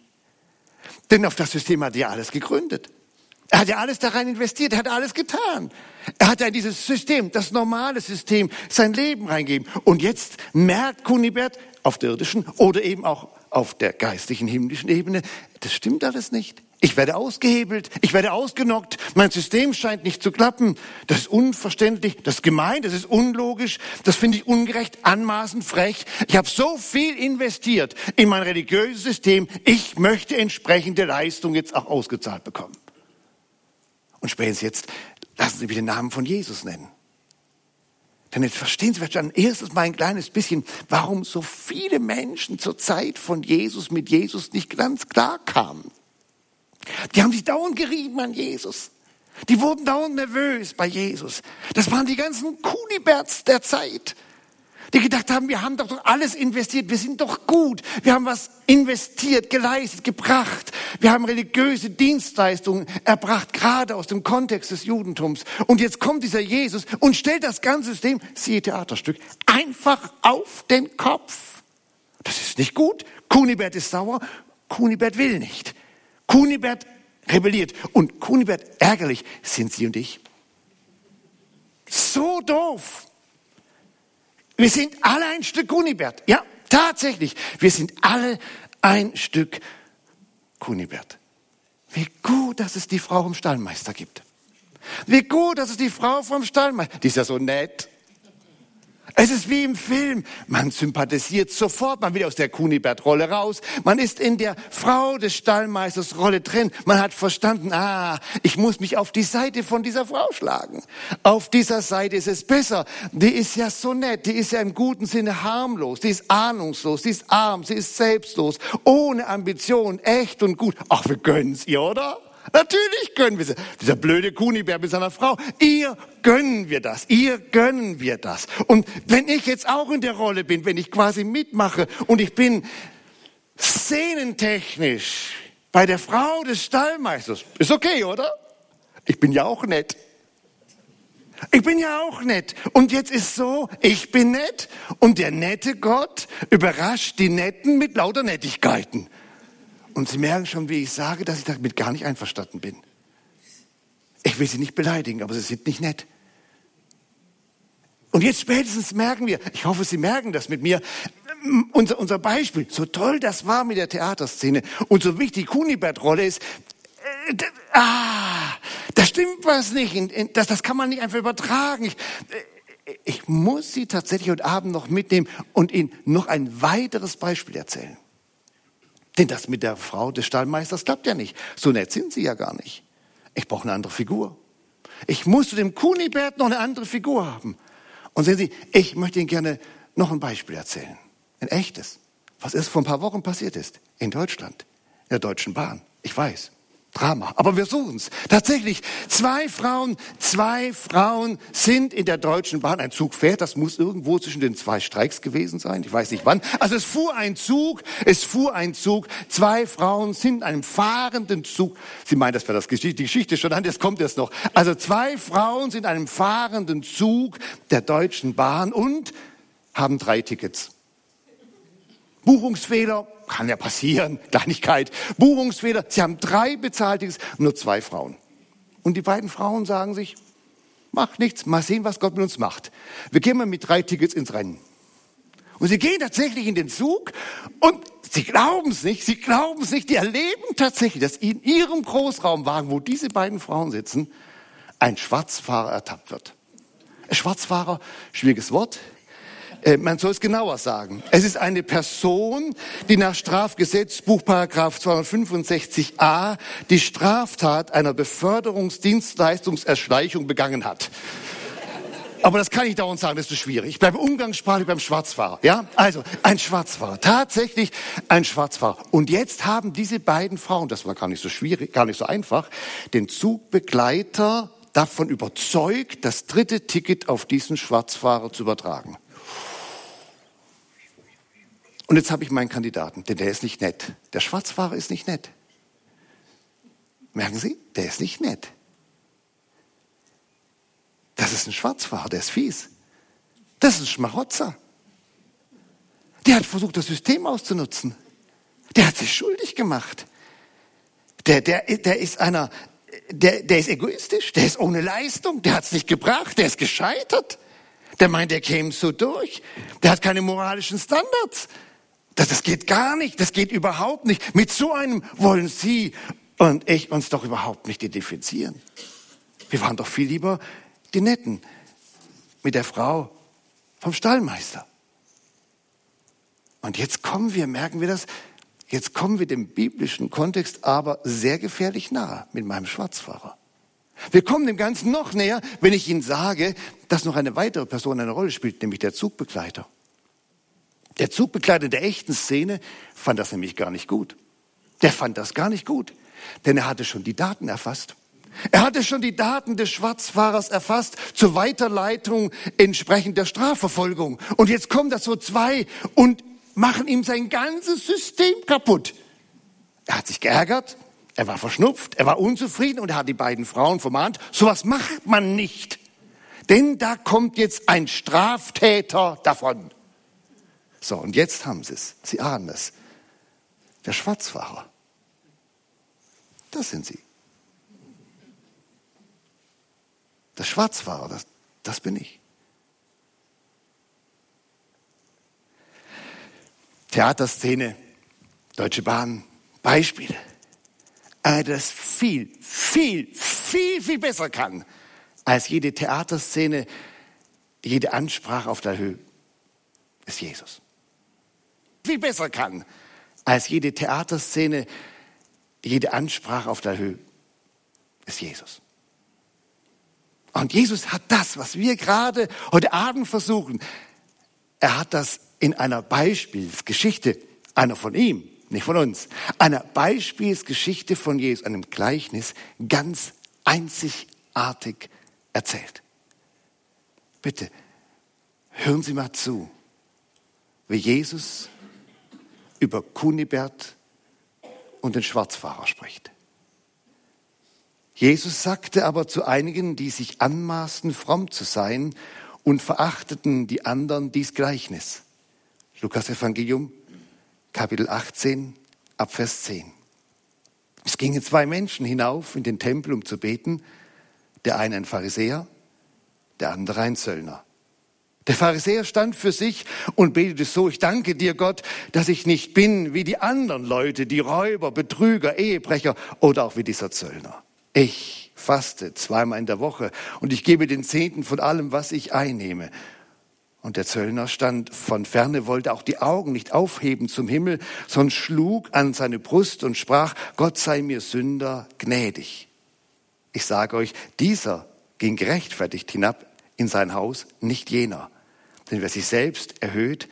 Denn auf das System hat er ja alles gegründet. Er hat ja alles da rein investiert, er hat alles getan. Er hat ja in dieses System, das normale System, sein Leben reingegeben. Und jetzt merkt Kunibert auf der irdischen oder eben auch auf der geistlichen, himmlischen Ebene, das stimmt alles nicht. Ich werde ausgehebelt, ich werde ausgenockt, mein System scheint nicht zu klappen. Das ist unverständlich, das ist gemein, das ist unlogisch, das finde ich ungerecht, anmaßend, frech. Ich habe so viel investiert in mein religiöses System, ich möchte entsprechende Leistung jetzt auch ausgezahlt bekommen. Und spätestens jetzt lassen Sie mich den Namen von Jesus nennen. Denn jetzt verstehen Sie vielleicht schon erstes Mal ein kleines bisschen, warum so viele Menschen zur Zeit von Jesus mit Jesus nicht ganz klar kamen. Die haben sich dauernd gerieben an Jesus. Die wurden dauernd nervös bei Jesus. Das waren die ganzen Kuniberts der Zeit die gedacht haben, wir haben doch alles investiert, wir sind doch gut, wir haben was investiert, geleistet, gebracht, wir haben religiöse Dienstleistungen erbracht, gerade aus dem Kontext des Judentums. Und jetzt kommt dieser Jesus und stellt das ganze System, siehe Theaterstück, einfach auf den Kopf. Das ist nicht gut. Kunibert ist sauer, Kunibert will nicht. Kunibert rebelliert und Kunibert ärgerlich sind Sie und ich. So doof. Wir sind alle ein Stück Kunibert. Ja, tatsächlich. Wir sind alle ein Stück Kunibert. Wie gut, dass es die Frau vom Stallmeister gibt. Wie gut, dass es die Frau vom Stallmeister, die ist ja so nett. Es ist wie im Film. Man sympathisiert sofort, man will aus der Kunibert-Rolle raus. Man ist in der Frau des Stallmeisters Rolle drin. Man hat verstanden, ah, ich muss mich auf die Seite von dieser Frau schlagen. Auf dieser Seite ist es besser. Die ist ja so nett, die ist ja im guten Sinne harmlos, die ist ahnungslos, die ist arm, sie ist selbstlos, ohne Ambition, echt und gut. Ach, wir gönnen's ihr, oder? Natürlich gönnen wir sie. Dieser blöde Kunibär mit seiner Frau. Ihr gönnen wir das. Ihr gönnen wir das. Und wenn ich jetzt auch in der Rolle bin, wenn ich quasi mitmache und ich bin szenentechnisch bei der Frau des Stallmeisters, ist okay, oder? Ich bin ja auch nett. Ich bin ja auch nett. Und jetzt ist so, ich bin nett und der nette Gott überrascht die Netten mit lauter Nettigkeiten. Und Sie merken schon, wie ich sage, dass ich damit gar nicht einverstanden bin. Ich will Sie nicht beleidigen, aber Sie sind nicht nett. Und jetzt spätestens merken wir, ich hoffe, Sie merken das mit mir, unser, unser Beispiel, so toll das war mit der Theaterszene und so wichtig Kunibert-Rolle ist, äh, ah, da stimmt was nicht, das, das kann man nicht einfach übertragen. Ich, äh, ich muss Sie tatsächlich heute Abend noch mitnehmen und Ihnen noch ein weiteres Beispiel erzählen. Denn das mit der Frau des Stallmeisters klappt ja nicht. So nett sind sie ja gar nicht. Ich brauche eine andere Figur. Ich muss zu dem Kunibert noch eine andere Figur haben. Und sehen Sie, ich möchte Ihnen gerne noch ein Beispiel erzählen. Ein echtes. Was ist vor ein paar Wochen passiert ist. In Deutschland. In der Deutschen Bahn. Ich weiß. Drama. Aber wir suchen es. Tatsächlich, zwei Frauen, zwei Frauen sind in der Deutschen Bahn. Ein Zug fährt, das muss irgendwo zwischen den zwei Streiks gewesen sein. Ich weiß nicht wann. Also es fuhr ein Zug, es fuhr ein Zug. Zwei Frauen sind in einem fahrenden Zug. Sie meinen, das wäre das Geschichte, die Geschichte schon an, jetzt kommt es noch. Also zwei Frauen sind in einem fahrenden Zug der Deutschen Bahn und haben drei Tickets. Buchungsfehler, kann ja passieren, Kleinigkeit. Buchungsfehler, sie haben drei Bezahltickets, nur zwei Frauen. Und die beiden Frauen sagen sich, macht nichts, mal sehen, was Gott mit uns macht. Wir gehen mal mit drei Tickets ins Rennen. Und sie gehen tatsächlich in den Zug und sie glauben es nicht, sie glauben es nicht, die erleben tatsächlich, dass in ihrem Großraumwagen, wo diese beiden Frauen sitzen, ein Schwarzfahrer ertappt wird. Schwarzfahrer, schwieriges Wort, man soll es genauer sagen. Es ist eine Person, die nach Strafgesetzbuch Paragraph 265a die Straftat einer Beförderungsdienstleistungserschleichung begangen hat. Aber das kann ich dauernd sagen, das ist schwierig. Ich bleibe umgangssprachlich beim Schwarzfahrer. Ja, also ein Schwarzfahrer, tatsächlich ein Schwarzfahrer. Und jetzt haben diese beiden Frauen, das war gar nicht so schwierig, gar nicht so einfach, den Zugbegleiter davon überzeugt, das dritte Ticket auf diesen Schwarzfahrer zu übertragen. Und jetzt habe ich meinen Kandidaten, denn der ist nicht nett. Der Schwarzfahrer ist nicht nett. Merken Sie, der ist nicht nett. Das ist ein Schwarzfahrer, der ist fies. Das ist ein Schmarotzer. Der hat versucht, das System auszunutzen. Der hat sich schuldig gemacht. Der, der, der ist einer, der, der ist egoistisch, der ist ohne Leistung, der hat es nicht gebracht, der ist gescheitert. Der meint, der käme so durch. Der hat keine moralischen Standards. Das, das geht gar nicht, das geht überhaupt nicht. Mit so einem wollen Sie und ich uns doch überhaupt nicht identifizieren. Wir waren doch viel lieber die Netten mit der Frau vom Stallmeister. Und jetzt kommen wir, merken wir das, jetzt kommen wir dem biblischen Kontext aber sehr gefährlich nahe mit meinem Schwarzfahrer. Wir kommen dem Ganzen noch näher, wenn ich Ihnen sage, dass noch eine weitere Person eine Rolle spielt, nämlich der Zugbegleiter. Der Zugbegleiter der echten Szene fand das nämlich gar nicht gut. Der fand das gar nicht gut, denn er hatte schon die Daten erfasst. Er hatte schon die Daten des Schwarzfahrers erfasst zur Weiterleitung entsprechend der Strafverfolgung. Und jetzt kommen da so zwei und machen ihm sein ganzes System kaputt. Er hat sich geärgert, er war verschnupft, er war unzufrieden und er hat die beiden Frauen vermahnt, sowas macht man nicht. Denn da kommt jetzt ein Straftäter davon. So, und jetzt haben sie es. Sie ahnen es. Der Schwarzfahrer. Das sind sie. Der Schwarzfahrer, das, das bin ich. Theaterszene, Deutsche Bahn, Beispiele. Äh, das viel, viel, viel, viel besser kann als jede Theaterszene, jede Ansprache auf der Höhe, ist Jesus. Viel besser kann als jede Theaterszene, jede Ansprache auf der Höhe, ist Jesus. Und Jesus hat das, was wir gerade heute Abend versuchen, er hat das in einer Beispielsgeschichte, einer von ihm, nicht von uns, einer Beispielsgeschichte von Jesus, einem Gleichnis, ganz einzigartig erzählt. Bitte, hören Sie mal zu, wie Jesus über Kunibert und den Schwarzfahrer spricht. Jesus sagte aber zu einigen, die sich anmaßen, fromm zu sein und verachteten die anderen dies Gleichnis. Lukas Evangelium, Kapitel 18, Abvers 10. Es gingen zwei Menschen hinauf in den Tempel, um zu beten. Der eine ein Pharisäer, der andere ein Zöllner. Der Pharisäer stand für sich und betete so, ich danke dir Gott, dass ich nicht bin wie die anderen Leute, die Räuber, Betrüger, Ehebrecher oder auch wie dieser Zöllner. Ich faste zweimal in der Woche und ich gebe den Zehnten von allem, was ich einnehme. Und der Zöllner stand von ferne, wollte auch die Augen nicht aufheben zum Himmel, sondern schlug an seine Brust und sprach, Gott sei mir Sünder gnädig. Ich sage euch, dieser ging gerechtfertigt hinab in sein Haus, nicht jener. Denn wer sich selbst erhöht,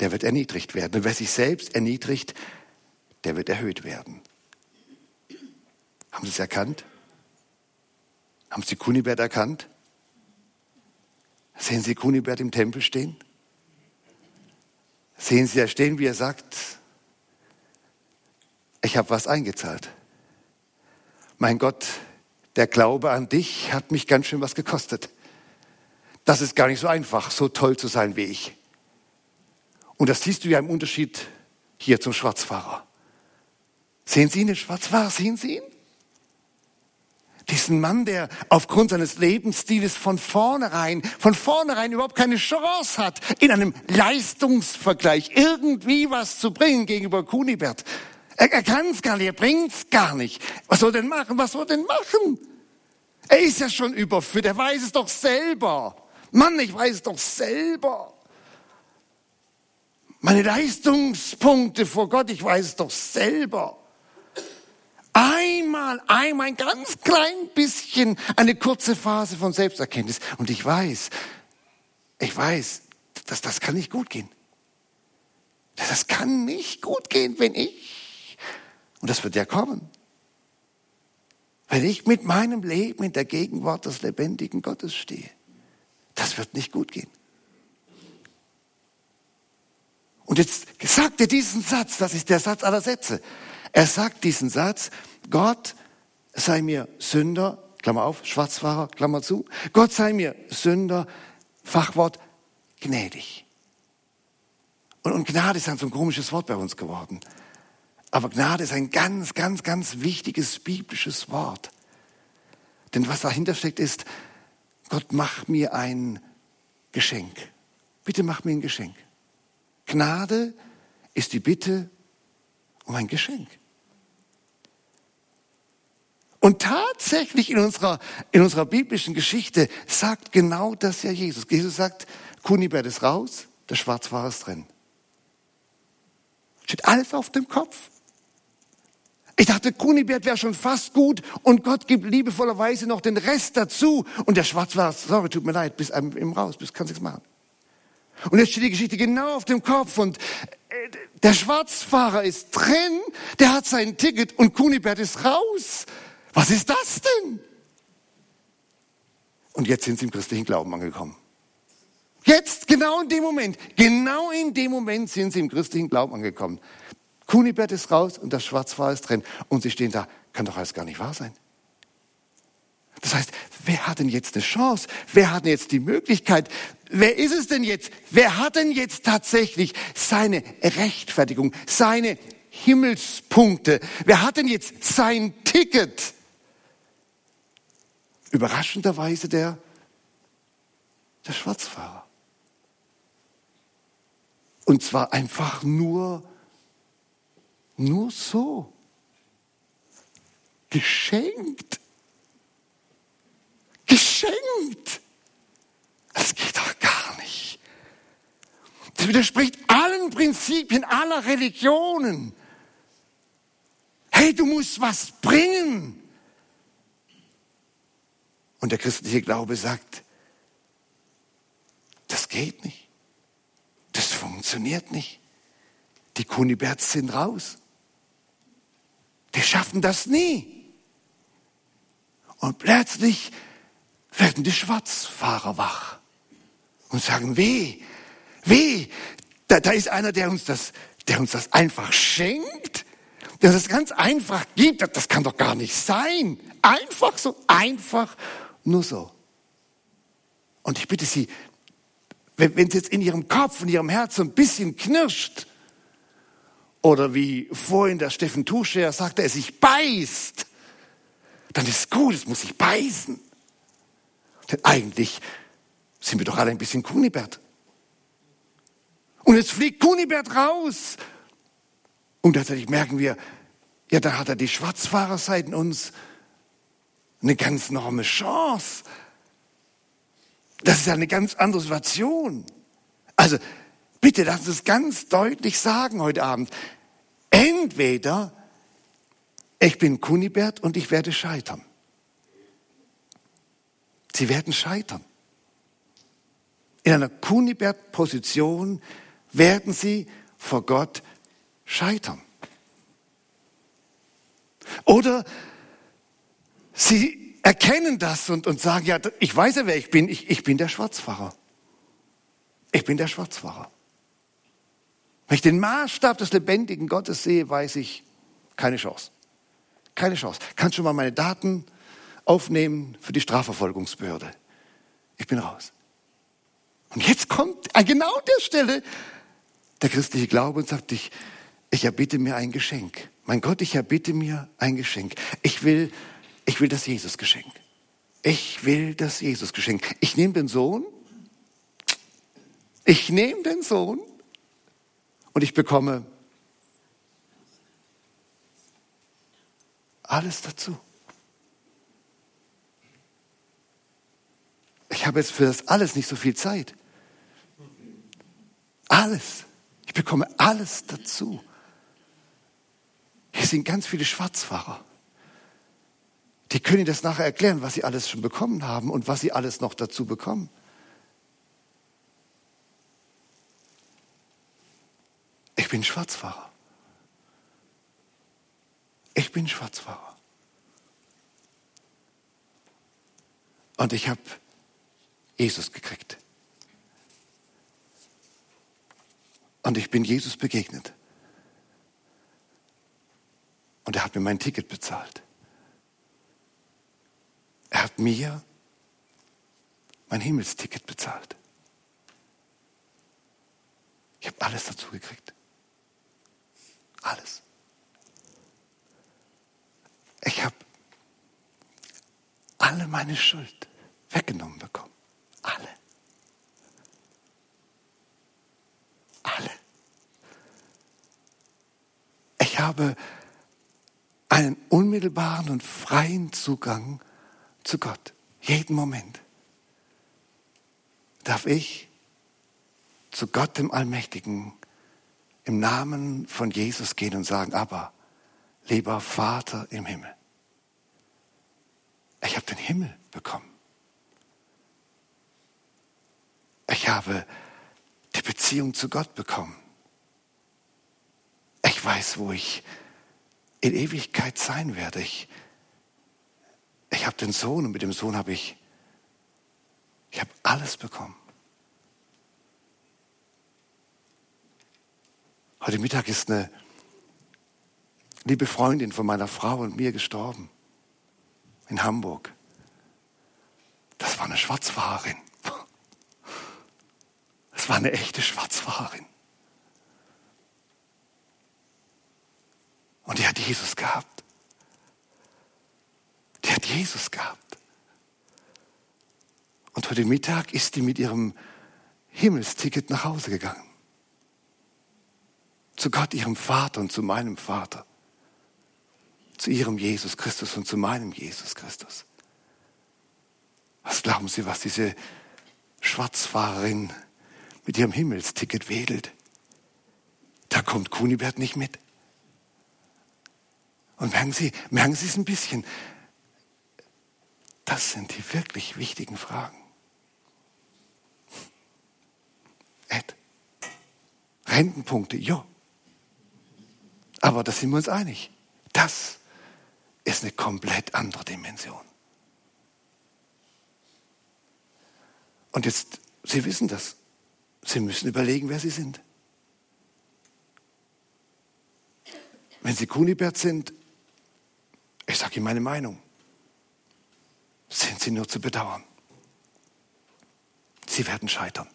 der wird erniedrigt werden. Und wer sich selbst erniedrigt, der wird erhöht werden. Haben Sie es erkannt? Haben Sie Kunibert erkannt? Sehen Sie Kunibert im Tempel stehen? Sehen Sie da stehen, wie er sagt, ich habe was eingezahlt. Mein Gott, der Glaube an dich hat mich ganz schön was gekostet. Das ist gar nicht so einfach, so toll zu sein wie ich. Und das siehst du ja im Unterschied hier zum Schwarzfahrer. Sehen Sie ihn, den Schwarzfahrer? Sehen Sie ihn? Diesen Mann, der aufgrund seines Lebensstils von vornherein, von vornherein überhaupt keine Chance hat, in einem Leistungsvergleich irgendwie was zu bringen gegenüber Kunibert. Er, er kann es gar nicht, er bringt es gar nicht. Was soll denn machen? Was soll denn machen? Er ist ja schon überführt, er weiß es doch selber. Mann, ich weiß doch selber. Meine Leistungspunkte vor Gott, ich weiß doch selber. Einmal, einmal ein ganz klein bisschen, eine kurze Phase von Selbsterkenntnis. Und ich weiß, ich weiß, dass das kann nicht gut gehen. Das kann nicht gut gehen, wenn ich, und das wird ja kommen, wenn ich mit meinem Leben in der Gegenwart des lebendigen Gottes stehe. Das wird nicht gut gehen. Und jetzt sagt er diesen Satz, das ist der Satz aller Sätze. Er sagt diesen Satz, Gott sei mir Sünder, Klammer auf, Schwarzfahrer, Klammer zu, Gott sei mir Sünder, Fachwort gnädig. Und, und Gnade ist dann so ein komisches Wort bei uns geworden. Aber Gnade ist ein ganz, ganz, ganz wichtiges biblisches Wort. Denn was dahinter steckt ist, Gott, mach mir ein Geschenk. Bitte mach mir ein Geschenk. Gnade ist die Bitte um ein Geschenk. Und tatsächlich in unserer, in unserer biblischen Geschichte sagt genau das ja Jesus. Jesus sagt, Kunibert ist raus, der Schwarzfahrer ist drin. Steht alles auf dem Kopf. Ich dachte, Kunibert wäre schon fast gut und Gott gibt liebevollerweise noch den Rest dazu. Und der Schwarzfahrer, sorry, tut mir leid, bis im raus, bis kannst nichts machen. Und jetzt steht die Geschichte genau auf dem Kopf und äh, der Schwarzfahrer ist drin, der hat sein Ticket und Kunibert ist raus. Was ist das denn? Und jetzt sind sie im christlichen Glauben angekommen. Jetzt, genau in dem Moment, genau in dem Moment sind sie im christlichen Glauben angekommen. Kunibert ist raus und das Schwarzfahr ist drin. Und sie stehen da, kann doch alles gar nicht wahr sein. Das heißt, wer hat denn jetzt eine Chance? Wer hat denn jetzt die Möglichkeit? Wer ist es denn jetzt? Wer hat denn jetzt tatsächlich seine Rechtfertigung, seine Himmelspunkte? Wer hat denn jetzt sein Ticket? Überraschenderweise der, der Schwarzfahrer. Und zwar einfach nur, nur so. Geschenkt. Geschenkt. Das geht doch gar nicht. Das widerspricht allen Prinzipien aller Religionen. Hey, du musst was bringen. Und der christliche Glaube sagt, das geht nicht. Das funktioniert nicht. Die Kuniberts sind raus. Die schaffen das nie. Und plötzlich werden die Schwarzfahrer wach und sagen, weh, weh, da, da ist einer, der uns das, der uns das einfach schenkt, der uns das ganz einfach gibt. Das, das kann doch gar nicht sein. Einfach so, einfach nur so. Und ich bitte Sie, wenn es jetzt in Ihrem Kopf, in Ihrem Herz so ein bisschen knirscht, oder wie vorhin der Steffen Tuscher sagte, er sich beißt, dann ist gut, es muss sich beißen. Denn eigentlich sind wir doch alle ein bisschen Kunibert. Und jetzt fliegt Kunibert raus. Und tatsächlich merken wir, ja, da hat er die Schwarzfahrerseiten uns eine ganz enorme Chance. Das ist ja eine ganz andere Situation. Also bitte lassen Sie es ganz deutlich sagen heute Abend. Entweder ich bin Kunibert und ich werde scheitern. Sie werden scheitern. In einer Kunibert-Position werden Sie vor Gott scheitern. Oder Sie erkennen das und, und sagen, ja, ich weiß ja, wer ich bin. Ich, ich bin der Schwarzfahrer. Ich bin der Schwarzfahrer. Wenn ich den Maßstab des lebendigen Gottes sehe, weiß ich, keine Chance. Keine Chance. Kannst du mal meine Daten aufnehmen für die Strafverfolgungsbehörde? Ich bin raus. Und jetzt kommt an genau der Stelle der christliche Glaube und sagt, ich, ich erbitte mir ein Geschenk. Mein Gott, ich erbitte mir ein Geschenk. Ich will ich will das Jesusgeschenk. Ich will das Jesusgeschenk. Ich nehme den Sohn. Ich nehme den Sohn und ich bekomme alles dazu. Ich habe jetzt für das alles nicht so viel Zeit. Alles. Ich bekomme alles dazu. Hier sind ganz viele Schwarzfahrer die können das nachher erklären, was sie alles schon bekommen haben und was sie alles noch dazu bekommen. Ich bin Schwarzfahrer. Ich bin Schwarzfahrer. Und ich habe Jesus gekriegt. Und ich bin Jesus begegnet. Und er hat mir mein Ticket bezahlt. Er hat mir mein Himmelsticket bezahlt. Ich habe alles dazu gekriegt. Alles. Ich habe alle meine Schuld weggenommen bekommen. Alle. Alle. Ich habe einen unmittelbaren und freien Zugang zu Gott. Jeden Moment darf ich zu Gott dem Allmächtigen im Namen von Jesus gehen und sagen, aber lieber Vater im Himmel, ich habe den Himmel bekommen. Ich habe die Beziehung zu Gott bekommen. Ich weiß, wo ich in Ewigkeit sein werde. Ich, ich habe den Sohn und mit dem Sohn habe ich, ich habe alles bekommen. Heute Mittag ist eine liebe Freundin von meiner Frau und mir gestorben. In Hamburg. Das war eine Schwarzfahrerin. Das war eine echte Schwarzfahrerin. Und die hat Jesus gehabt. Die hat Jesus gehabt. Und heute Mittag ist die mit ihrem Himmelsticket nach Hause gegangen. Zu Gott, ihrem Vater und zu meinem Vater. Zu ihrem Jesus Christus und zu meinem Jesus Christus. Was glauben Sie, was diese Schwarzfahrerin mit ihrem Himmelsticket wedelt? Da kommt Kunibert nicht mit. Und merken Sie, merken Sie es ein bisschen. Das sind die wirklich wichtigen Fragen. Ed, Rentenpunkte, ja. Aber da sind wir uns einig. Das ist eine komplett andere Dimension. Und jetzt, Sie wissen das. Sie müssen überlegen, wer Sie sind. Wenn Sie Kunibert sind, ich sage Ihnen meine Meinung. Sind Sie nur zu bedauern. Sie werden scheitern.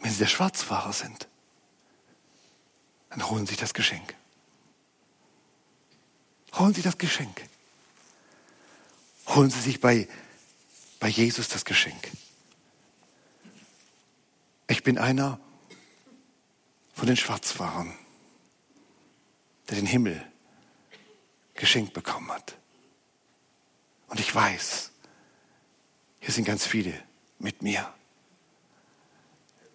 Wenn Sie der Schwarzfahrer sind, dann holen Sie sich das Geschenk. Holen Sie das Geschenk. Holen Sie sich bei, bei Jesus das Geschenk. Ich bin einer von den Schwarzfahrern, der den Himmel geschenkt bekommen hat. Und ich weiß, hier sind ganz viele mit mir,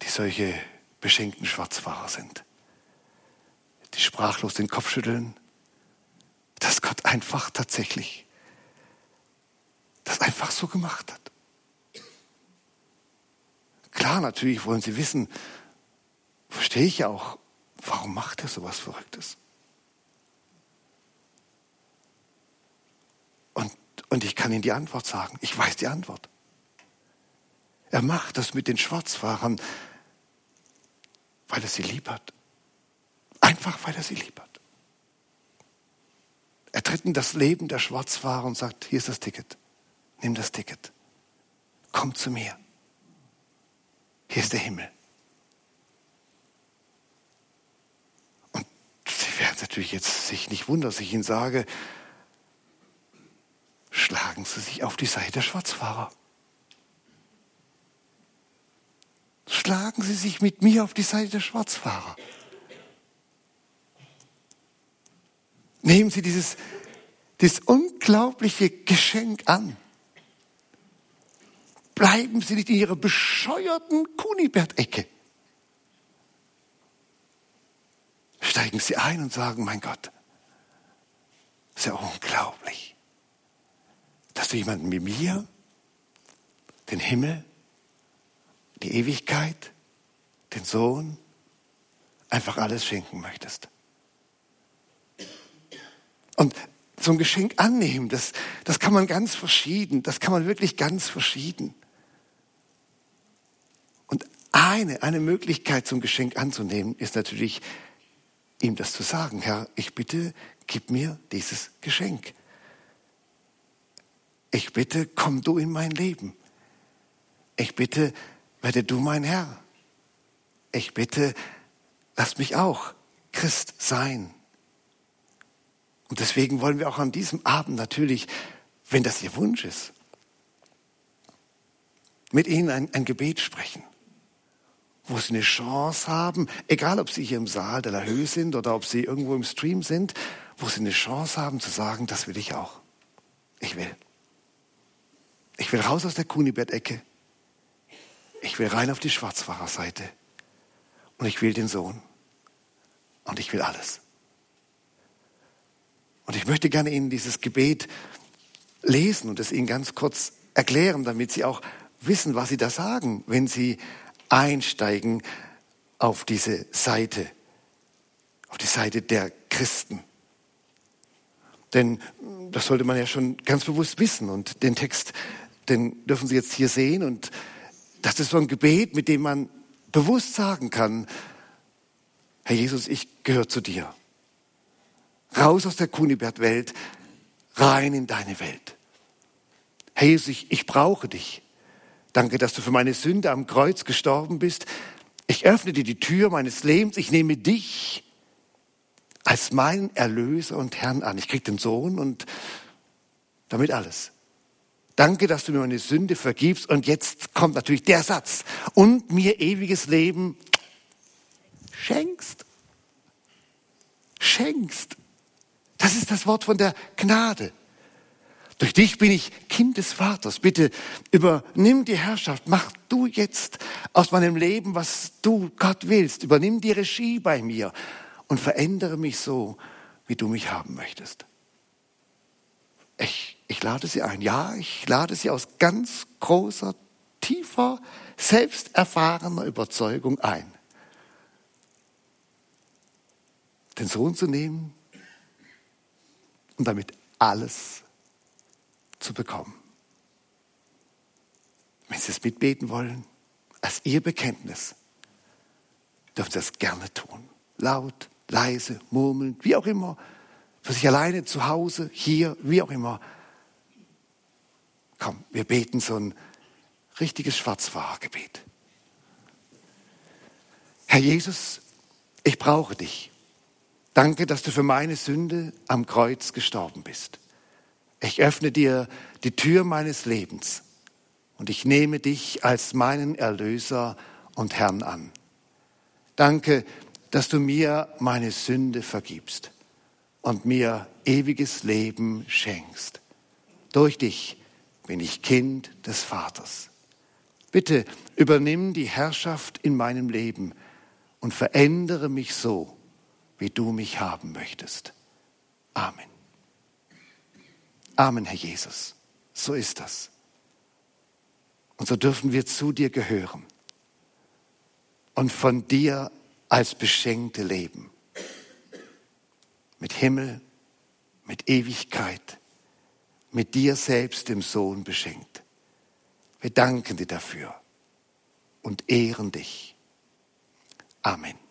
die solche beschenkten Schwarzfahrer sind, die sprachlos den Kopf schütteln, dass Gott einfach tatsächlich das einfach so gemacht hat. Klar, natürlich wollen sie wissen, verstehe ich ja auch, warum macht er sowas Verrücktes? Und ich kann Ihnen die Antwort sagen. Ich weiß die Antwort. Er macht das mit den Schwarzfahrern, weil er sie lieb hat. Einfach weil er sie lieb hat. Er tritt in das Leben der Schwarzfahrer und sagt, hier ist das Ticket. Nimm das Ticket. Komm zu mir. Hier ist der Himmel. Und Sie werden natürlich jetzt sich nicht wundern, dass ich Ihnen sage, schlagen Sie sich auf die Seite der Schwarzfahrer. Schlagen Sie sich mit mir auf die Seite der Schwarzfahrer. Nehmen Sie dieses, dieses unglaubliche Geschenk an. Bleiben Sie nicht in Ihrer bescheuerten Kunibert-Ecke. Steigen Sie ein und sagen, mein Gott, ist ja unglaublich dass du jemanden wie mir den Himmel, die Ewigkeit, den Sohn, einfach alles schenken möchtest. Und so ein Geschenk annehmen, das, das kann man ganz verschieden, das kann man wirklich ganz verschieden. Und eine, eine Möglichkeit zum Geschenk anzunehmen, ist natürlich, ihm das zu sagen, Herr, ich bitte, gib mir dieses Geschenk. Ich bitte, komm du in mein Leben. Ich bitte, werde du mein Herr. Ich bitte, lass mich auch Christ sein. Und deswegen wollen wir auch an diesem Abend natürlich wenn das Ihr Wunsch ist, mit Ihnen ein, ein Gebet sprechen, wo Sie eine Chance haben, egal ob Sie hier im Saal de la Höhe sind oder ob Sie irgendwo im Stream sind, wo Sie eine Chance haben zu sagen, das will ich auch. Ich will. Ich will raus aus der Kunibert-Ecke. Ich will rein auf die Schwarzfahrerseite. Und ich will den Sohn. Und ich will alles. Und ich möchte gerne Ihnen dieses Gebet lesen und es Ihnen ganz kurz erklären, damit Sie auch wissen, was Sie da sagen, wenn Sie einsteigen auf diese Seite, auf die Seite der Christen. Denn das sollte man ja schon ganz bewusst wissen. Und den Text, den dürfen Sie jetzt hier sehen. Und das ist so ein Gebet, mit dem man bewusst sagen kann, Herr Jesus, ich gehöre zu dir. Raus aus der Kunibert-Welt, rein in deine Welt. Herr Jesus, ich, ich brauche dich. Danke, dass du für meine Sünde am Kreuz gestorben bist. Ich öffne dir die Tür meines Lebens. Ich nehme dich als meinen Erlöser und Herrn an. Ich kriege den Sohn und damit alles. Danke, dass du mir meine Sünde vergibst. Und jetzt kommt natürlich der Satz. Und mir ewiges Leben schenkst. Schenkst. Das ist das Wort von der Gnade. Durch dich bin ich Kind des Vaters. Bitte übernimm die Herrschaft. Mach du jetzt aus meinem Leben, was du Gott willst. Übernimm die Regie bei mir und verändere mich so, wie du mich haben möchtest. Ich, ich lade Sie ein. Ja, ich lade Sie aus ganz großer, tiefer, selbsterfahrener Überzeugung ein. Den Sohn zu nehmen und damit alles zu bekommen. Wenn Sie es mitbeten wollen, als Ihr Bekenntnis, dürfen Sie das gerne tun. Laut, leise, murmeln, wie auch immer. Für sich alleine zu Hause, hier, wie auch immer. Komm, wir beten so ein richtiges Schwarzfahrergebet. Herr Jesus, ich brauche dich. Danke, dass du für meine Sünde am Kreuz gestorben bist. Ich öffne dir die Tür meines Lebens und ich nehme dich als meinen Erlöser und Herrn an. Danke, dass du mir meine Sünde vergibst und mir ewiges Leben schenkst. Durch dich bin ich Kind des Vaters. Bitte übernimm die Herrschaft in meinem Leben und verändere mich so, wie du mich haben möchtest. Amen. Amen, Herr Jesus. So ist das. Und so dürfen wir zu dir gehören und von dir als Beschenkte leben. Mit Himmel, mit Ewigkeit, mit dir selbst, dem Sohn, beschenkt. Wir danken dir dafür und ehren dich. Amen.